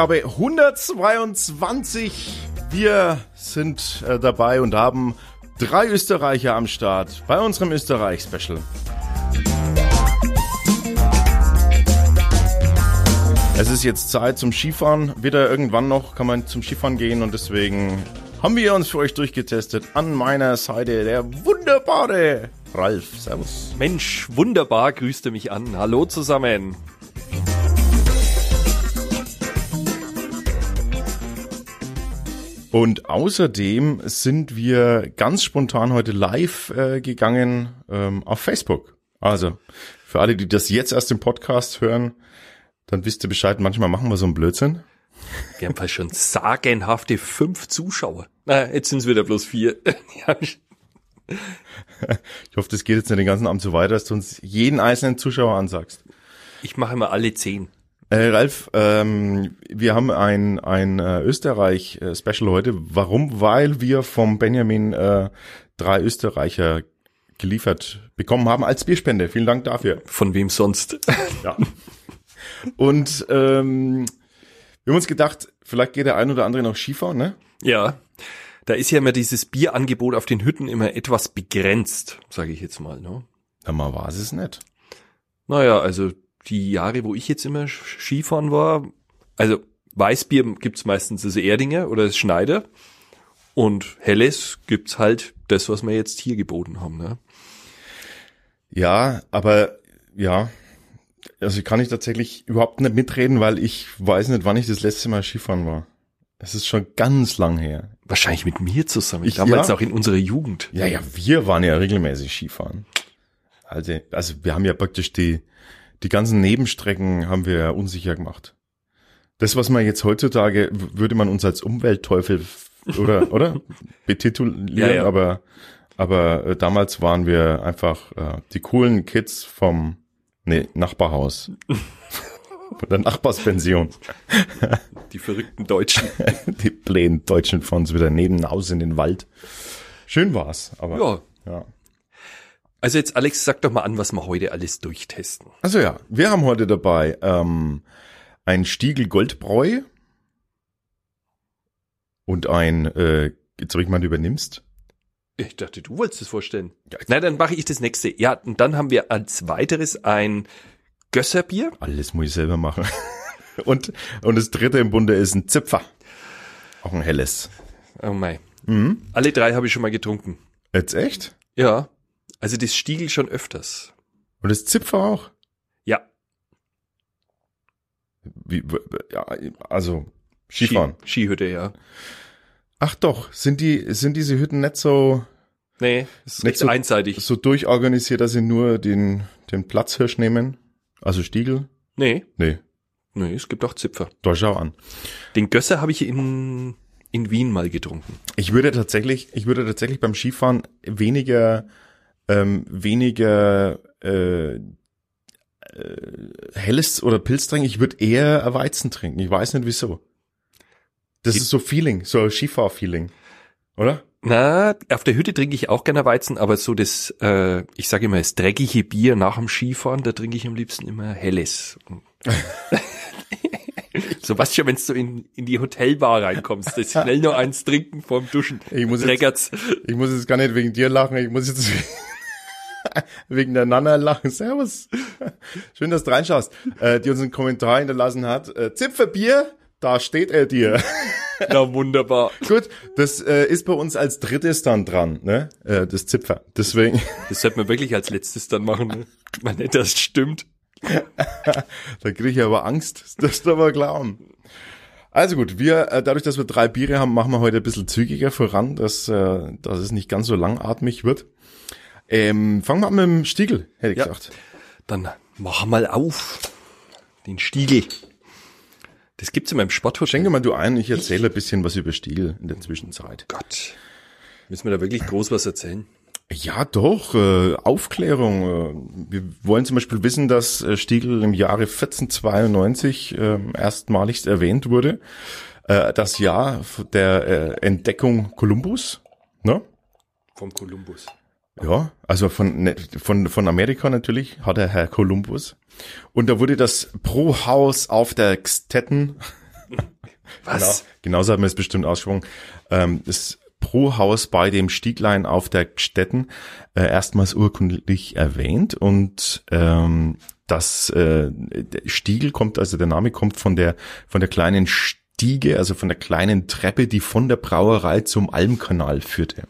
Ausgabe 122. Wir sind äh, dabei und haben drei Österreicher am Start bei unserem Österreich-Special. Es ist jetzt Zeit zum Skifahren. Wieder irgendwann noch kann man zum Skifahren gehen und deswegen haben wir uns für euch durchgetestet. An meiner Seite der wunderbare Ralf. Servus. Mensch, wunderbar, grüßte mich an. Hallo zusammen. Und außerdem sind wir ganz spontan heute live äh, gegangen ähm, auf Facebook. Also für alle, die das jetzt erst im Podcast hören, dann wisst ihr Bescheid. Manchmal machen wir so einen Blödsinn. Wir haben fast schon sagenhafte fünf Zuschauer. Na, jetzt sind es wieder bloß vier. ich hoffe, das geht jetzt nicht den ganzen Abend so weiter, dass du uns jeden einzelnen Zuschauer ansagst. Ich mache immer alle zehn. Äh, Ralf, ähm, wir haben ein, ein äh, Österreich-Special heute. Warum? Weil wir vom Benjamin äh, drei Österreicher geliefert bekommen haben als Bierspende. Vielen Dank dafür. Von wem sonst? Ja. Und ähm, wir haben uns gedacht, vielleicht geht der ein oder andere noch Skifahren, ne? Ja. Da ist ja immer dieses Bierangebot auf den Hütten immer etwas begrenzt, sage ich jetzt mal. Ne? Na, mal war es nicht. Naja, also die Jahre, wo ich jetzt immer Skifahren war, also Weißbier gibt's meistens das Erdinger oder das Schneider und Helles gibt's halt das, was wir jetzt hier geboten haben. Ne? Ja, aber ja, also kann ich tatsächlich überhaupt nicht mitreden, weil ich weiß nicht, wann ich das letzte Mal Skifahren war. Es ist schon ganz lang her. Wahrscheinlich mit mir zusammen. Ich, Damals ja. auch in unserer Jugend. Ja, ja, wir waren ja regelmäßig Skifahren. Also, also wir haben ja praktisch die, die ganzen Nebenstrecken haben wir unsicher gemacht. Das, was man jetzt heutzutage, würde man uns als Umweltteufel oder, oder? Betitulieren, ja, ja. aber, aber äh, damals waren wir einfach äh, die coolen Kids vom nee, Nachbarhaus. Von der Nachbarspension. Die verrückten Deutschen. Die blähen Deutschen von uns wieder neben Haus in den Wald. Schön war's, aber. Ja. ja. Also jetzt Alex, sag doch mal an, was wir heute alles durchtesten. Also ja, wir haben heute dabei ähm, ein Stiegel Goldbräu und ein, äh, jetzt ob ich mal übernimmst. Ich dachte, du wolltest es vorstellen. Ja, Na, dann mache ich das nächste. Ja, und dann haben wir als weiteres ein Gösserbier. Alles muss ich selber machen. und, und das dritte im Bunde ist ein Zipfer. Auch ein helles. Oh mein. Mhm. Alle drei habe ich schon mal getrunken. Jetzt echt? Ja. Also das Stiegel schon öfters. Und das Zipfer auch? Ja. Wie, ja, also Skifahren. Ski, Skihütte, ja. Ach doch, sind die, sind diese Hütten nicht so, nee, ist nicht so einseitig. So durchorganisiert, dass sie nur den, den Platzhirsch nehmen? Also Stiegel? Nee. Nee. Nee, es gibt auch Zipfer. Da schau an. Den Gösser habe ich in, in Wien mal getrunken. Ich würde tatsächlich, ich würde tatsächlich beim Skifahren weniger ähm, weniger äh, äh, helles oder Pilz trinken. Ich würde eher Weizen trinken. Ich weiß nicht wieso. Das ist so Feeling, so Skifahr-Feeling, oder? Na, auf der Hütte trinke ich auch gerne Weizen, aber so das, äh, ich sage immer, das dreckige Bier nach dem Skifahren, da trinke ich am liebsten immer helles. so was schon, wenn du in, in die Hotelbar reinkommst, das schnell noch eins trinken vorm Duschen. Ich muss, jetzt, ich muss jetzt gar nicht wegen dir lachen, ich muss jetzt wegen der Nana lachen. Servus. Schön, dass du reinschaust. Äh, die uns einen Kommentar hinterlassen hat. Äh, Zipferbier, da steht er dir. Na wunderbar. Gut, das äh, ist bei uns als drittes dann dran, ne? Äh, das Zipfer. Deswegen. Das sollte man wirklich als letztes dann machen. Ne? Man nicht, das stimmt. da kriege ich aber Angst, das du aber glauben. Also gut, wir, äh, dadurch, dass wir drei Biere haben, machen wir heute ein bisschen zügiger voran, dass, äh, dass es nicht ganz so langatmig wird. Ähm, fangen wir an mit dem Stiegel, hätte ich ja, gesagt. Dann mach mal auf. Den Stiegel. Das gibt's in meinem Sporthotel. Schenke mal du ein, ich erzähle ein bisschen was über Stiegel in der Zwischenzeit. Gott. Müssen wir da wirklich groß was erzählen? Ja, doch, äh, Aufklärung. Äh, wir wollen zum Beispiel wissen, dass äh, Stiegel im Jahre 1492 äh, erstmalig erwähnt wurde. Äh, das Jahr der äh, Entdeckung Kolumbus. Ne? Vom Kolumbus. Ja, also von, ne, von, von Amerika natürlich hat er Herr Columbus. Und da wurde das Pro Haus auf der Xtetten Was? Genau, genauso hat man es bestimmt ausgesprochen. Ähm, ist pro Haus bei dem Stieglein auf der Gstetten äh, erstmals urkundlich erwähnt und ähm, das äh, der Stiegel kommt, also der Name kommt von der von der kleinen Stiege, also von der kleinen Treppe, die von der Brauerei zum Almkanal führte.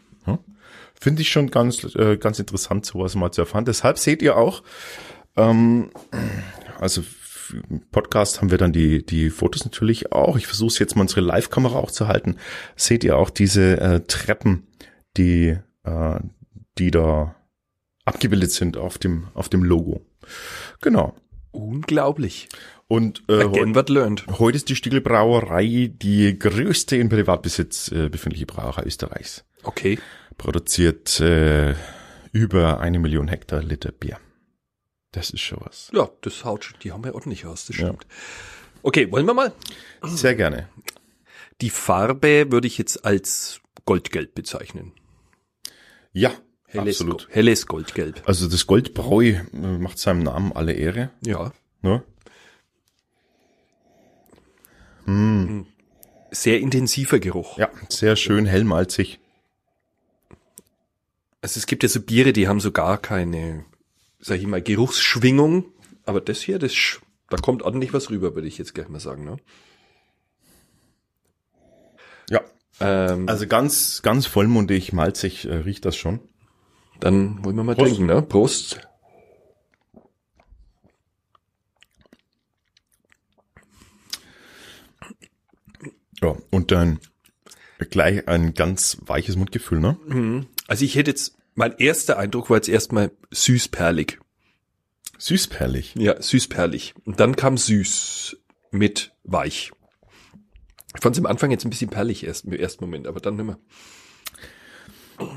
Finde ich schon ganz äh, ganz interessant, sowas mal zu erfahren. Deshalb seht ihr auch, ähm, also im Podcast haben wir dann die, die Fotos natürlich auch. Ich versuche jetzt mal unsere Live-Kamera auch zu halten. Seht ihr auch diese äh, Treppen, die, äh, die da abgebildet sind auf dem, auf dem Logo. Genau. Unglaublich. Und äh, Again what learned. heute ist die Stiegelbrauerei die größte in Privatbesitz äh, befindliche Brauerei Österreichs. Okay. Produziert äh, über eine Million Hektar Liter Bier. Das ist schon was. Ja, das haut schon, die haben wir ordentlich aus, das Ja. stimmt. Okay, wollen wir mal? Sehr gerne. Die Farbe würde ich jetzt als Goldgelb bezeichnen. Ja, Helles, absolut. Helles Goldgelb. Also das Goldbräu äh, macht seinem Namen alle Ehre. Ja. Ne? Sehr intensiver Geruch. Ja, sehr schön hellmalzig. Also es gibt ja so Biere, die haben so gar keine, sag ich mal, Geruchsschwingung. Aber das hier, das, da kommt ordentlich was rüber, würde ich jetzt gleich mal sagen. Ne? Ja, Ähm, also ganz, ganz vollmundig, malzig äh, riecht das schon. dann wollen wir mal Prost. trinken, ne? Prost. Ja, und dann gleich ein ganz weiches Mundgefühl, ne? Also ich hätte jetzt, mein erster Eindruck war jetzt erstmal süßperlig. Süßperlig. Ja, süßperlig. Und dann kam süß mit weich. Ich fand es am Anfang jetzt ein bisschen perlig erst, im ersten Moment, aber dann nimmer.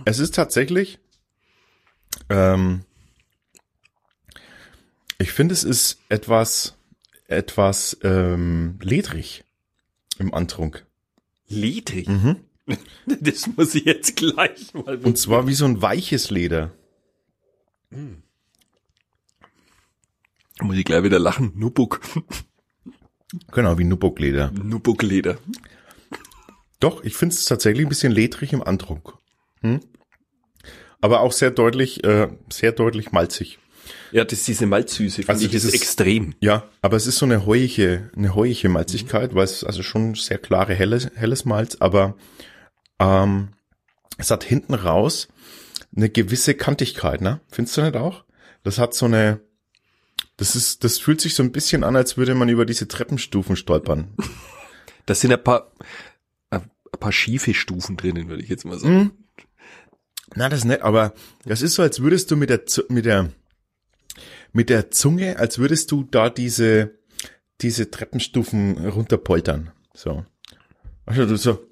Es ist tatsächlich, ähm, ich finde, es ist etwas, etwas ähm, ledrig im Antrunk. Ledrig. Das muss ich jetzt gleich mal. Und zwar wie so ein weiches Leder. muss ich gleich wieder lachen. Nubuk. Genau, wie Nubbuck-Leder. Nubuk-Leder. Doch, ich finde es tatsächlich ein bisschen ledrig im Antrunk. Hm? Aber auch sehr deutlich, äh, sehr deutlich malzig. Ja, das ist diese Malzsüße, finde Also ich, ist dieses- extrem. Ja, aber es ist so eine heuige, eine heuige Malzigkeit, weil es also schon sehr klare helles, helles Malz, aber ähm, es hat hinten raus eine gewisse Kantigkeit, ne? Findest du nicht auch? Das hat so eine, das ist, das fühlt sich so ein bisschen an, als würde man über diese Treppenstufen stolpern. Das sind ein paar, ein paar schiefe Stufen drinnen, würde ich jetzt mal sagen. Na, das ist nett, aber das ist so, als würdest du mit der, mit der, mit der Zunge, als würdest du da diese, diese Treppenstufen runterpoltern. So. Also du so,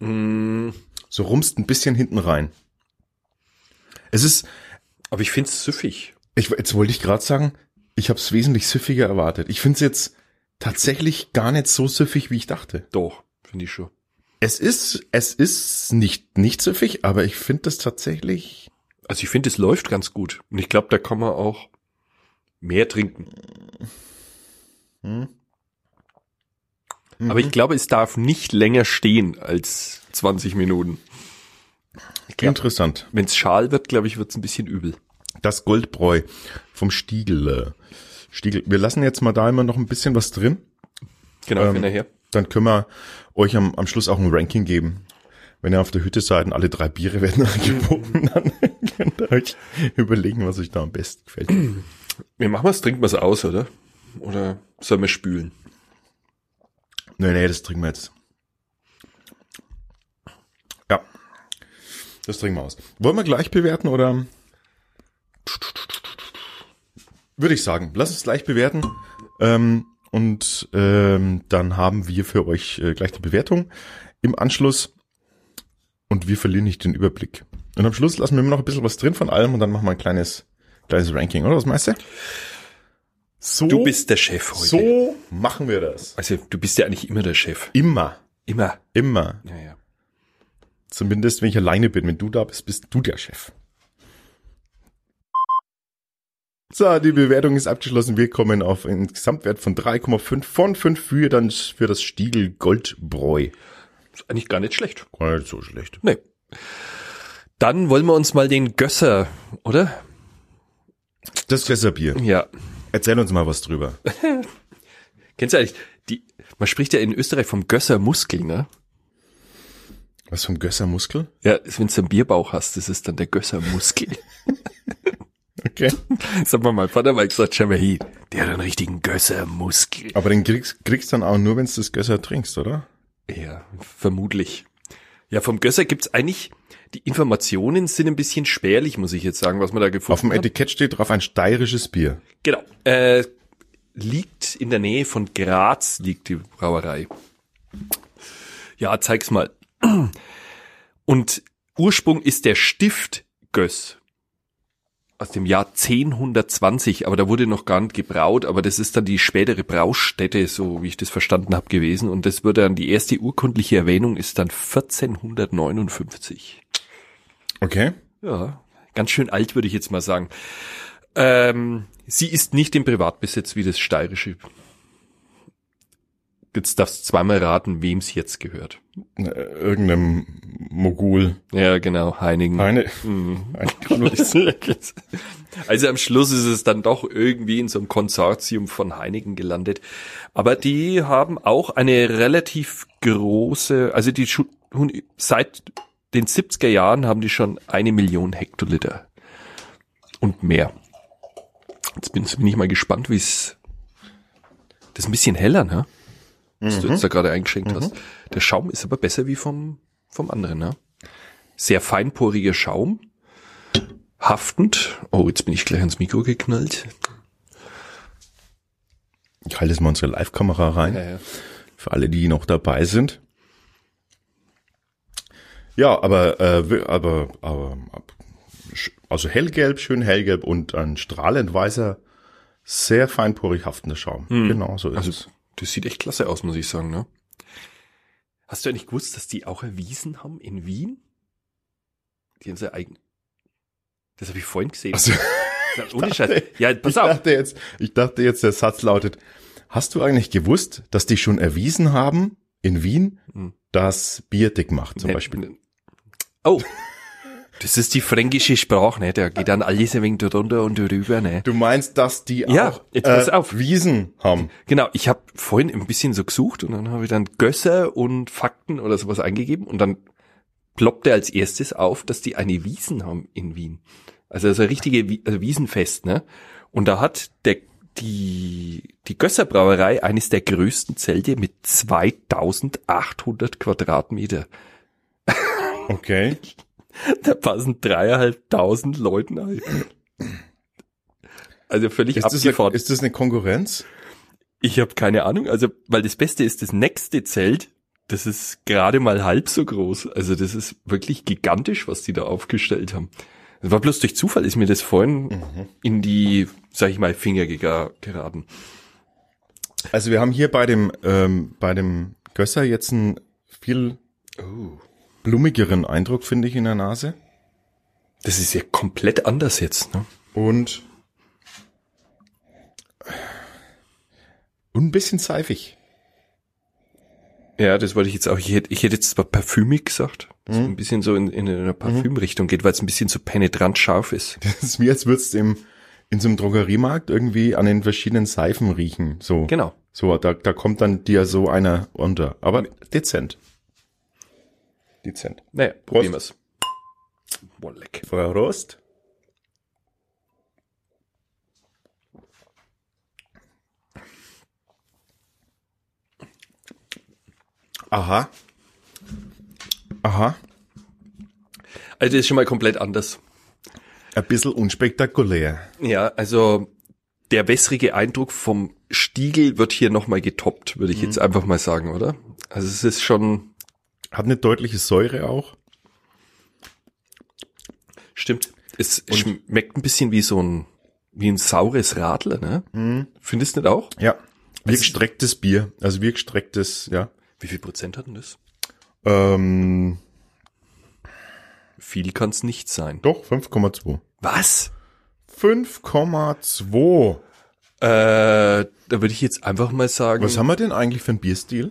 Mm, so rumst ein bisschen hinten rein. Es ist, aber ich finde es süffig. ich, jetzt wollte ich gerade sagen, ich habe es wesentlich süffiger erwartet. Ich finde es jetzt tatsächlich gar nicht so süffig, wie ich dachte. Doch, finde ich schon. Es ist, es ist nicht, nicht süffig, aber ich finde das tatsächlich, Also ich finde, es läuft ganz gut. Und ich glaube, da kann man auch mehr trinken. hm, Aber ich glaube, es darf nicht länger stehen als 20 Minuten. interessant. Wenn es schal wird, glaube ich, wird es ein bisschen übel. Das Goldbräu vom Stiegel. äh, Stiegel. Wir lassen jetzt mal da immer noch ein bisschen was drin. Genau, Ähm, wenn er her. Dann können wir euch am, am Schluss auch ein Ranking geben. Wenn ihr auf der Hütte seid und alle drei Biere werden angeboten, dann könnt ihr euch überlegen, was euch da am besten gefällt. Wir machen was, trinken wir es aus, oder? Oder sollen wir spülen? Nee, nee, das trinken wir jetzt. Ja. Das trinken wir aus. Wollen wir gleich bewerten oder? Würde ich sagen. Lass uns gleich bewerten. Ähm, und ähm, dann haben wir für euch äh, gleich die Bewertung im Anschluss. Und wir verlieren nicht den Überblick. Und am Schluss lassen wir immer noch ein bisschen was drin von allem und dann machen wir ein kleines, kleines Ranking, oder? Was meinst du? So, Du bist der Chef heute. so machen wir das. Also du bist ja eigentlich immer der Chef. Immer. Immer. Immer. Ja, ja. Zumindest wenn ich alleine bin. Wenn du da bist, bist du der Chef. So, die Bewertung ist abgeschlossen. Wir kommen auf einen Gesamtwert von 3,5 von 5 für, dann für das Stiegel Goldbräu. Ist eigentlich gar nicht schlecht. Gar nicht so schlecht. Nee. Dann wollen wir uns mal den Gösser, oder? Das Fässerbier. Ja. Erzähl uns mal was drüber. Kennst du eigentlich, die, man spricht ja in Österreich vom Gösser Muskel, ne? Was vom Gössermuskel? Ja, wenn du einen Bierbauch hast, das ist dann der Gösser Muskel. Okay. Sag mal, mein Vater mal gesagt, schau mal hier, der hat einen richtigen Gösser Muskel. Aber den kriegst, kriegst dann auch nur, wenn du das Gösser trinkst, oder? Ja, vermutlich. Ja, vom Gösser gibt's eigentlich, die Informationen sind ein bisschen spärlich, muss ich jetzt sagen, was man da gefunden Auf dem hat. Etikett steht drauf ein steirisches Bier. Genau. Äh, liegt in der Nähe von Graz, liegt die Brauerei. Ja, zeig's mal. Und Ursprung ist der Stift Göss aus dem Jahr 1020, aber da wurde noch gar nicht gebraut, aber das ist dann die spätere Braustätte, so wie ich das verstanden habe, gewesen. Und das wird dann, die erste urkundliche Erwähnung ist dann 1459. Okay. Ja, ganz schön alt, würde ich jetzt mal sagen. Ähm, sie ist nicht im Privatbesitz wie das steirische. Jetzt darfst du zweimal raten, wem es jetzt gehört. Irgendeinem Mogul. Ja, genau, Heinigen. Eine, Mhm. Also am Schluss ist es dann doch irgendwie in so einem Konsortium von Heinigen gelandet. Aber die haben auch eine relativ große, also die seit den 70er Jahren haben die schon eine Million Hektoliter und mehr. Jetzt bin, bin ich mal gespannt, wie es. Das ist ein bisschen heller, ne? Was du jetzt da gerade eingeschenkt hast. Der Schaum ist aber besser wie vom, vom anderen, ne? Sehr feinporiger Schaum. Haftend. Oh, jetzt bin ich gleich ans Mikro geknallt. Ich halte jetzt mal unsere Live-Kamera rein. ja. Für alle, die noch dabei sind. Ja, aber, äh, aber, aber, also hellgelb, schön hellgelb und ein strahlend weißer, sehr feinporig haftender Schaum. Genau, so ist Also, es. das sieht echt klasse aus, muss ich sagen, ne? Hast du eigentlich gewusst, dass die auch erwiesen haben in Wien? Die haben sie eigen. Das habe ich vorhin gesehen. Also, Ja, Ohne Scheiß. Ja, pass ich auf. dachte jetzt, ich dachte jetzt, der Satz lautet, hast du eigentlich gewusst, dass die schon erwiesen haben in Wien, Hm. dass Bier dick macht, zum Ne- Beispiel? Oh. Das ist die fränkische Sprache, ne? Da geht dann alles ein wenig drunter und drüber, ne? Du meinst, dass die Ja, auch jetzt pass äh, auf. Wiesen haben? Genau, ich habe vorhin ein bisschen so gesucht und dann habe ich dann Gösser und Fakten oder sowas eingegeben und dann ploppte als erstes auf, dass die eine Wiesen haben in Wien. Also ist ein richtige also Wiesenfest, ne? Und da hat der die die Gösser Brauerei eines der größten Zelte mit 2800 Quadratmeter. Okay. Da passen dreieinhalbtausend Leuten ein. Also völlig Ist das, eine, abgefahren. ist das eine Konkurrenz? Ich habe keine Ahnung, also weil das Beste ist, das nächste Zelt, das ist gerade mal halb so groß. Also das ist wirklich gigantisch, was die da aufgestellt haben. Das war bloß durch Zufall, ist mir das vorhin in die, sag ich mal, Finger geraten. Also wir haben hier bei dem, ähm, bei dem Gösser jetzt einen viel blumigeren Eindruck, finde ich, in der Nase. Das ist ja komplett anders jetzt. Ne? Und, und ein bisschen seifig. Ja, das wollte ich jetzt auch. Ich hätte, ich hätte jetzt zwar parfümig gesagt, dass es ein bisschen so in, in eine Parfümrichtung geht, weil es ein bisschen so penetrant scharf ist. Das ist mir, als würdest du im, in so einem Drogeriemarkt irgendwie an den verschiedenen Seifen riechen. So, Genau. so da, da kommt dann dir so einer unter. Aber dezent. Dezent. Naja, probieren wir's. Boah, leck. Frau Rost? Aha. Aha. Also das ist schon mal komplett anders. Ein bisschen unspektakulär. Ja, also der wässrige Eindruck vom Stiegel wird hier nochmal getoppt, würde ich jetzt einfach mal sagen, oder? Also es ist schon, Hat eine deutliche Säure auch. stimmt, es schmeckt ein bisschen wie so ein, wie ein saures Radler, ne? Findest du nicht auch? Ja. Wie Also- gestrecktes Bier. Also wie gestrecktes, ja. Wie viel Prozent hat denn das? Ähm, Viel kann es nicht sein. doch, 5,2. Was? 5,2. Äh, da würde ich jetzt einfach mal sagen. Was haben wir denn eigentlich für einen Bierstil?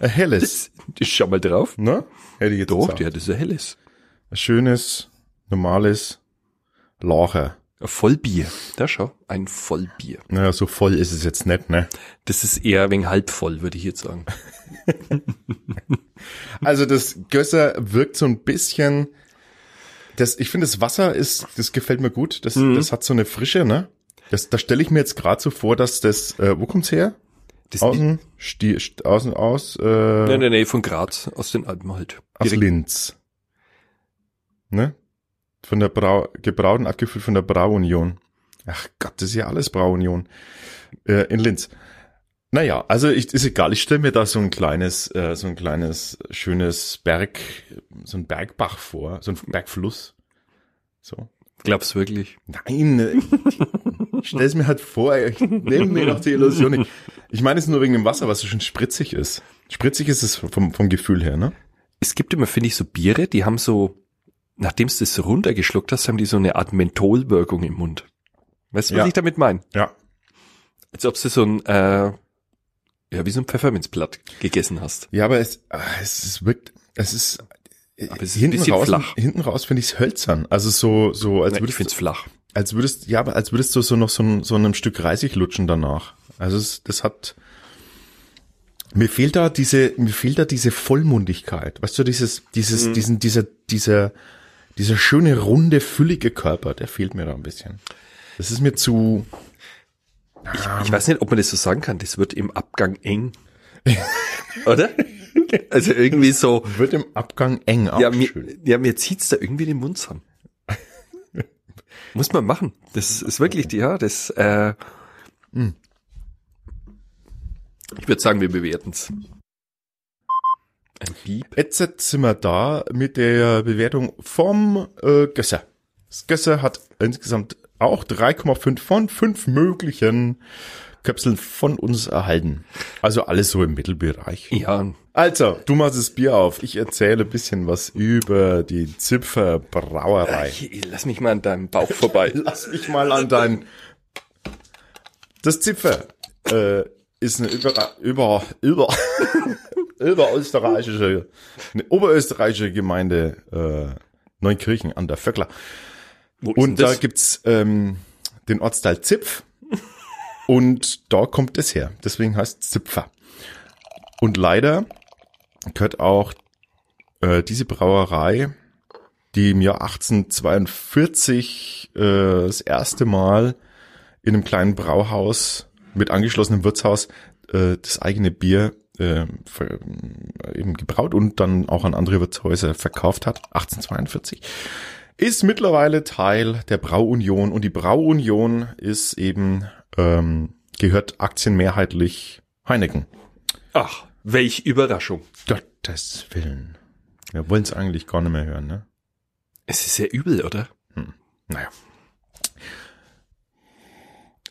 Ein helles, Ich schau mal drauf. ne? Hätte ich jetzt Doch, gesagt. ja, das ist ein helles. Ein schönes, normales Lacher. Ein Vollbier. Da schau, ein Vollbier. Naja, so voll ist es jetzt nicht, ne? Das ist eher wegen halb voll, würde ich jetzt sagen. Also das Gösser wirkt so ein bisschen, das, ich finde das Wasser ist, das gefällt mir gut, das, Mhm. das hat so eine Frische, ne? Das, da stelle ich mir jetzt gerade so vor, dass das, äh, wo kommt's her? Das Außen, sti, st- außen aus, äh, in der Nähe von Graz, aus den Alpen halt. aus Direkt- Linz. Ne? Von der Brau, gebraut und abgefüllt von der Brauunion. Ach Gott, das ist ja alles Brauunion. Äh, in Linz. Naja, also ich, ist egal, ich stelle mir da so ein kleines, äh, so ein kleines, schönes Berg, so ein Bergbach vor, so ein Bergfluss. So. Glaubst wirklich? Nein, äh, ich stelle es mir halt vor, ich nehme mir noch die Illusion. nicht. Ich meine es nur wegen dem Wasser, was so schön spritzig ist. Spritzig ist es vom, vom Gefühl her, ne? Es gibt immer, finde ich, so Biere, die haben so, nachdem du das so runtergeschluckt hast, haben die so eine Art Mentholwirkung im Mund. Weißt du, was Ja. ich damit meine? Ja. Als ob du so ein, äh, ja, wie so ein Pfefferminzblatt gegessen hast. Ja, aber es, ah, es ist wirkt, es ist, Aber es ist ein hinten bisschen raus, flach. hinten raus finde ich es hölzern. Also so, so, als Nein, ich würdest, find's flach. als würdest, ja, aber als würdest du so noch so, ein, so einem Stück Reisig lutschen danach. Also es, das hat, mir fehlt da diese, mir fehlt da diese Vollmundigkeit. Weißt du, dieses, dieses, Mhm. diesen, dieser, dieser, dieser schöne, runde, füllige Körper, der fehlt mir da ein bisschen. Das ist mir zu, Ich weiß nicht, ob man das so sagen kann. Das wird im Abgang eng. Oder? Also irgendwie so, wird im Abgang eng ja, mir, ja, mir zieht's da irgendwie den Mund zusammen. Muss man machen. Das ist wirklich, die- ja, das, äh, Hm. Ich würde sagen, wir bewerten's. Ein Bieb. Jetzt sind wir da mit der Bewertung vom äh, Gösser. Das Gösser hat insgesamt auch 3,5 von 5 möglichen Köpseln von uns erhalten. Also alles so im Mittelbereich. Ja, Also, du machst das Bier auf. Ich erzähle ein bisschen was über die Zipfer Brauerei. ich- lass mich mal an deinem Bauch vorbei. Lass mich mal an dein... Das Zipfer äh, ist eine über, über, über, überösterreichische, eine oberösterreichische Gemeinde äh, Neunkirchen an der Vöckler. Und da gibt's ähm, den Ortsteil Zipf und da kommt es her. Deswegen heißt es Zipfer. Und leider gehört auch äh, diese Brauerei, die im Jahr 1842 äh, das erste Mal in einem kleinen Brauhaus mit angeschlossenem Wirtshaus äh, das eigene Bier äh, eben gebraut und dann auch an andere Wirtshäuser verkauft hat, 1842 ist mittlerweile Teil der Brauunion und die Brauunion ist eben ähm, gehört aktienmehrheitlich Heineken. Ach, welch Überraschung. Gottes Willen. Wir wollen es eigentlich gar nicht mehr hören, ne? Es ist sehr übel, oder? Naja.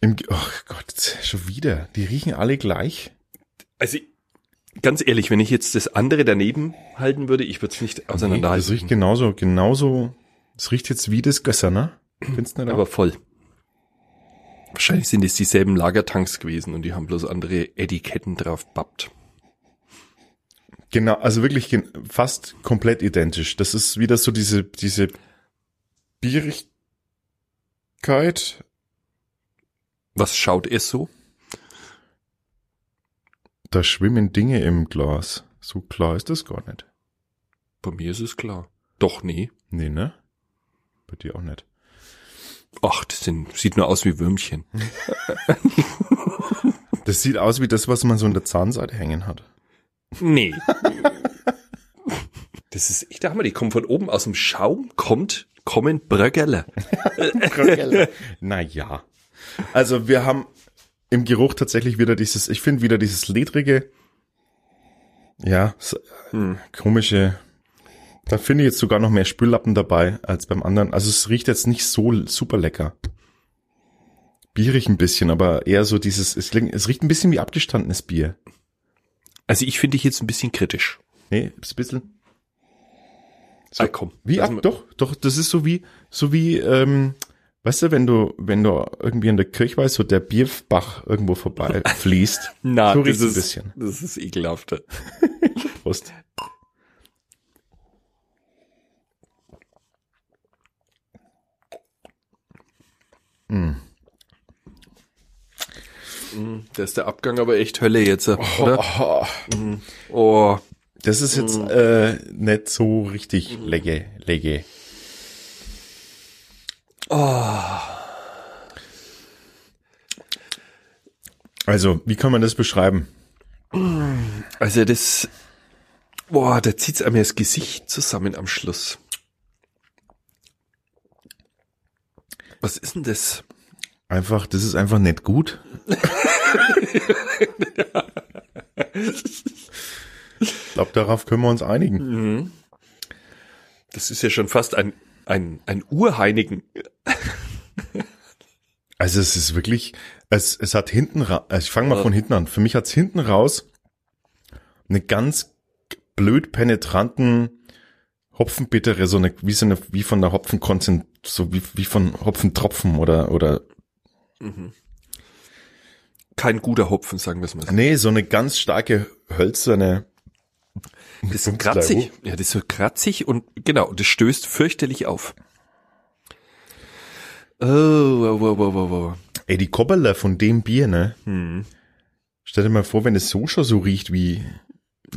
Im, oh Gott, schon wieder. Die riechen alle gleich. Also, ganz ehrlich, wenn ich jetzt das andere daneben halten würde, ich würde es nicht Nee, das auseinanderhalten. riecht genauso, genauso. Das riecht jetzt wie das Gösser, ne? Findest du nicht? aber voll. Wahrscheinlich sind es dieselben Lagertanks gewesen und die haben bloß andere Etiketten drauf babbt. Genau, also wirklich fast komplett identisch. Das ist wieder so diese, diese Bierigkeit. Was schaut es so? Da schwimmen Dinge im Glas. So klar ist das gar nicht. Bei mir ist es klar. Doch, nee. Nee, ne? Bei dir auch nicht. Ach, das sind, sieht nur aus wie Würmchen. Das sieht aus wie das, was man so in der Zahnseite hängen hat. Nee. Das ist, ich dachte mal, die kommen von oben aus dem Schaum, kommt, kommen Bröckerle. naja. Also wir haben im Geruch tatsächlich wieder dieses, ich finde wieder dieses ledrige, ja, so, Hm. komische, da finde ich jetzt sogar noch mehr Spüllappen dabei als beim anderen. Also es riecht jetzt nicht so super lecker. Bierig ein bisschen, aber eher so dieses, es, es riecht ein bisschen wie abgestandenes Bier. Also ich finde dich jetzt ein bisschen kritisch. Nee, ein bisschen. So, Ah, komm. Wie ab, doch, doch, das ist so wie, so wie, ähm, Weißt du, wenn du, wenn du irgendwie in der Kirche weißt, so der Bierbach irgendwo vorbei fließt. Na, so das riecht's ein ist, bisschen. das ist ekelhafter. Prost. Da ist der Abgang aber echt Hölle jetzt, oder? Oh, Oh, das ist jetzt äh, nicht so richtig legge, legge. Also, wie kann man das beschreiben? also das, boah, da zieht's einem das Gesicht zusammen am Schluss. Was ist denn das? Einfach, das ist einfach nicht gut. ich glaube, darauf können wir uns einigen. Das ist ja schon fast ein, ein, ein Urheinigen. Also es ist wirklich, es, es hat hinten raus, also ich fange mal von hinten an. Für mich hat's hinten raus eine ganz blöd penetranten Hopfenbittere, so eine, wie so eine, wie von der Hopfenkonzent, so wie, wie von Hopfentropfen oder, oder, Kein guter Hopfen, sagen wir es mal so. nee, so eine ganz starke hölzerne, Das ist kratzig. Ja, das ist so kratzig und genau, das stößt fürchterlich auf. Oh, wow, wow, wow, wow, wow. ey, die Kobberler von dem Bier, ne? Hm. Stell dir mal vor, wenn es so schon so riecht wie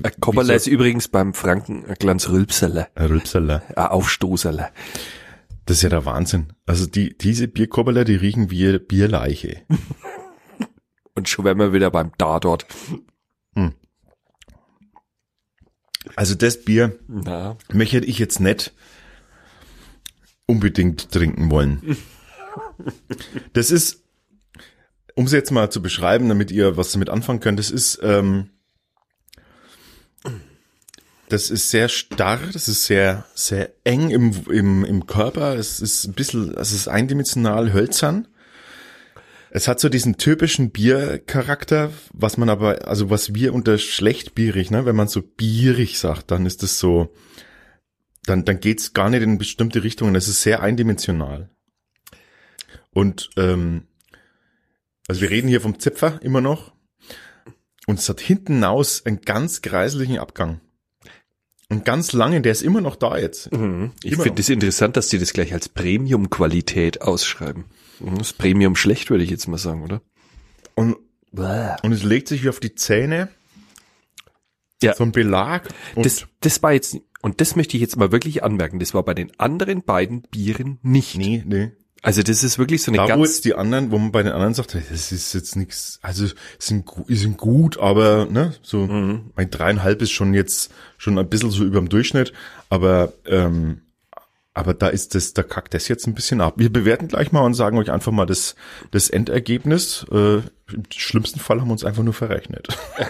Ein Kobberler ist übrigens beim Franken ein Glanz Rülpserle, ein Rülpserler. ein Aufstoßerle. Das ist ja der Wahnsinn. Also die, diese Bierkobberler, die riechen wie Bierleiche. Und schon wären wir wieder beim da dort. Also das Bier Na, möchte ich jetzt nicht unbedingt trinken wollen. Das ist, um es jetzt mal zu beschreiben, damit ihr was damit anfangen könnt, das ist, ähm, das ist sehr starr, das ist sehr, sehr eng im, im, im Körper, es ist ein bisschen, es ist eindimensional hölzern. Es hat so diesen typischen Biercharakter, was man aber, also was wir unter schlecht bierig, ne, wenn man so bierig sagt, dann ist das so, dann, dann geht's gar nicht in bestimmte Richtungen. Es ist sehr eindimensional. Und ähm, also wir reden hier vom Zipfer immer noch. Und es hat hinten raus einen ganz kreislichen Abgang. Und ganz lange, der ist immer noch da jetzt. ich Immer finde es interessant, dass die das gleich als Premium-Qualität ausschreiben. Mhm, Das Premium schlecht, würde ich jetzt mal sagen, oder? Und, und es legt sich wie auf die Zähne. Ja. So ein Belag. Und Das, das war jetzt, und das möchte ich jetzt mal wirklich anmerken, das war bei den anderen beiden Bieren nicht. nee, nee. Also das ist wirklich so eine Da, wo ganz, jetzt die anderen, wo man bei den anderen sagt, das ist jetzt nichts, also sind, sind gut, aber ne, so Mhm. mein dreieinhalb ist schon jetzt schon ein bisschen so über dem Durchschnitt, aber ähm, aber da ist das, da kackt das jetzt ein bisschen ab. Wir bewerten gleich mal und sagen euch einfach mal das, das Endergebnis. Äh, Im schlimmsten Fall haben wir uns einfach nur verrechnet.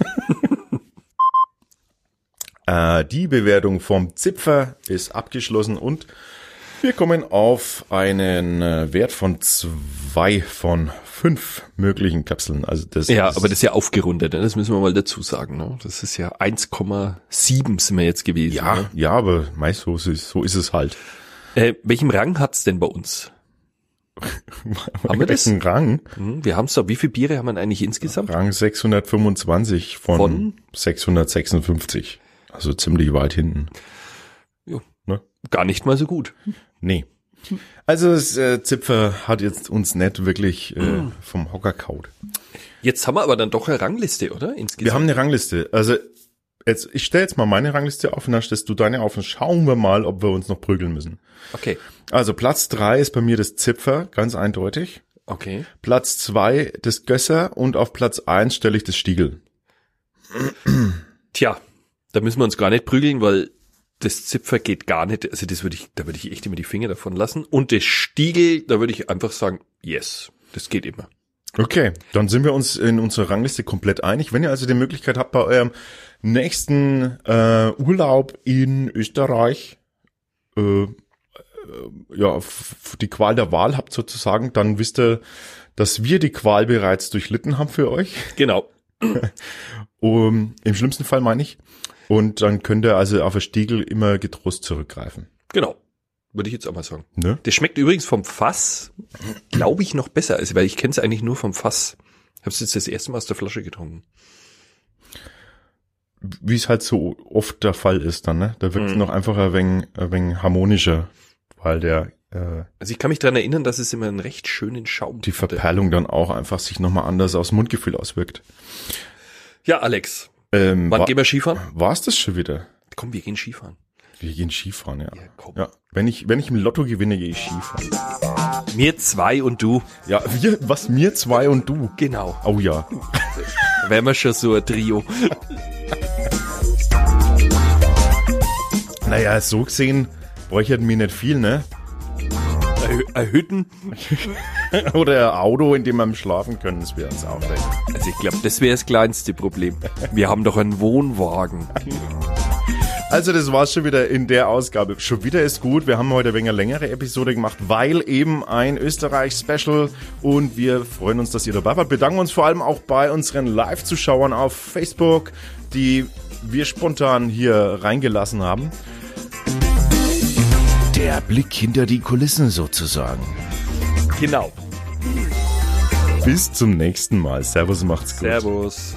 äh, die Bewertung vom Zipfer ist abgeschlossen und wir kommen auf einen äh, Wert von zwei von fünf möglichen Kapseln. Also das ja, aber das ist ja aufgerundet, ne? das müssen wir mal dazu sagen. Ne? Das ist ja 1,7 sind wir jetzt gewesen. ja, Ne? ja, aber meist so ist, so ist es halt. Äh, welchen Rang hat's denn bei uns? Haben wir das? Welchen Rang? Hm, wir haben's da. Wie viele Biere haben wir eigentlich insgesamt? Rang 625 von, Von? 656. Also ziemlich weit hinten. Jo. Ne? Gar nicht mal so gut. Nee. Also das äh, Zipfer hat jetzt uns nicht wirklich äh, Hm. vom Hocker kaut. Jetzt haben wir aber dann doch eine Rangliste, oder? Insgesamt. Wir haben eine Rangliste. Also jetzt, ich stelle jetzt mal meine Rangliste auf und dann stellst du deine auf und schauen wir mal, ob wir uns noch prügeln müssen. okay. Also Platz drei ist bei mir das Zipfer, ganz eindeutig. Okay. Platz zwei das Gösser und auf Platz eins stelle ich das Stiegel. Tja, da müssen wir uns gar nicht prügeln, weil das Zipfer geht gar nicht. Also das würde ich, da würde ich echt immer die Finger davon lassen. Und das Stiegel, da würde ich einfach sagen, yes, das geht immer. Okay, dann sind wir uns in unserer Rangliste komplett einig. Wenn ihr also die Möglichkeit habt, bei eurem nächsten äh, Urlaub in Österreich äh, äh, ja, die Qual der Wahl habt sozusagen, dann wisst ihr, dass wir die Qual bereits durchlitten haben für euch. Genau. Um, Im schlimmsten Fall meine ich. Und dann könnt ihr also auf den Stiegel immer getrost zurückgreifen. Genau. Würde ich jetzt auch mal sagen. Ne? Der schmeckt übrigens vom Fass, glaube ich, noch besser, also, weil ich kenne es eigentlich nur vom Fass. Ich habe es jetzt das erste Mal aus der Flasche getrunken. Wie es halt so oft der Fall ist dann, ne? Da wirkt es Mhm. noch einfach ein wenig, ein wenig harmonischer, weil der äh, Also ich kann mich daran erinnern, dass es immer einen recht schönen Schaum die hatte. Verperlung dann auch einfach sich nochmal anders aufs Mundgefühl auswirkt. Ja, Alex, Ähm, wann war, gehen wir Skifahren? war's das schon wieder? Komm, wir gehen Skifahren. Wir gehen Skifahren, ja. Ja, komm. Ja, wenn ich, wenn ich im Lotto gewinne, gehe ich Skifahren. Mir zwei und du. Ja, wir, was, mir zwei und du. Genau. Oh ja. Wären wir schon so ein Trio. Naja, so gesehen bräuchten wir nicht viel, ne? Ein Hü- ein Hütten. Oder ein Auto, in dem wir schlafen können, das wäre uns auch recht. Also ich glaube, das wäre das kleinste Problem. Wir haben doch einen Wohnwagen. Also das war's schon wieder in der Ausgabe. Schon wieder ist gut. Wir haben heute ein wenig eine längere Episode gemacht, weil eben ein Österreich-Special und wir freuen uns, dass ihr dabei wart. Bedanken uns vor allem auch bei unseren Live-Zuschauern auf Facebook, die wir spontan hier reingelassen haben. Der Blick hinter die Kulissen sozusagen. Genau. Bis zum nächsten Mal. Servus, macht's gut. Servus.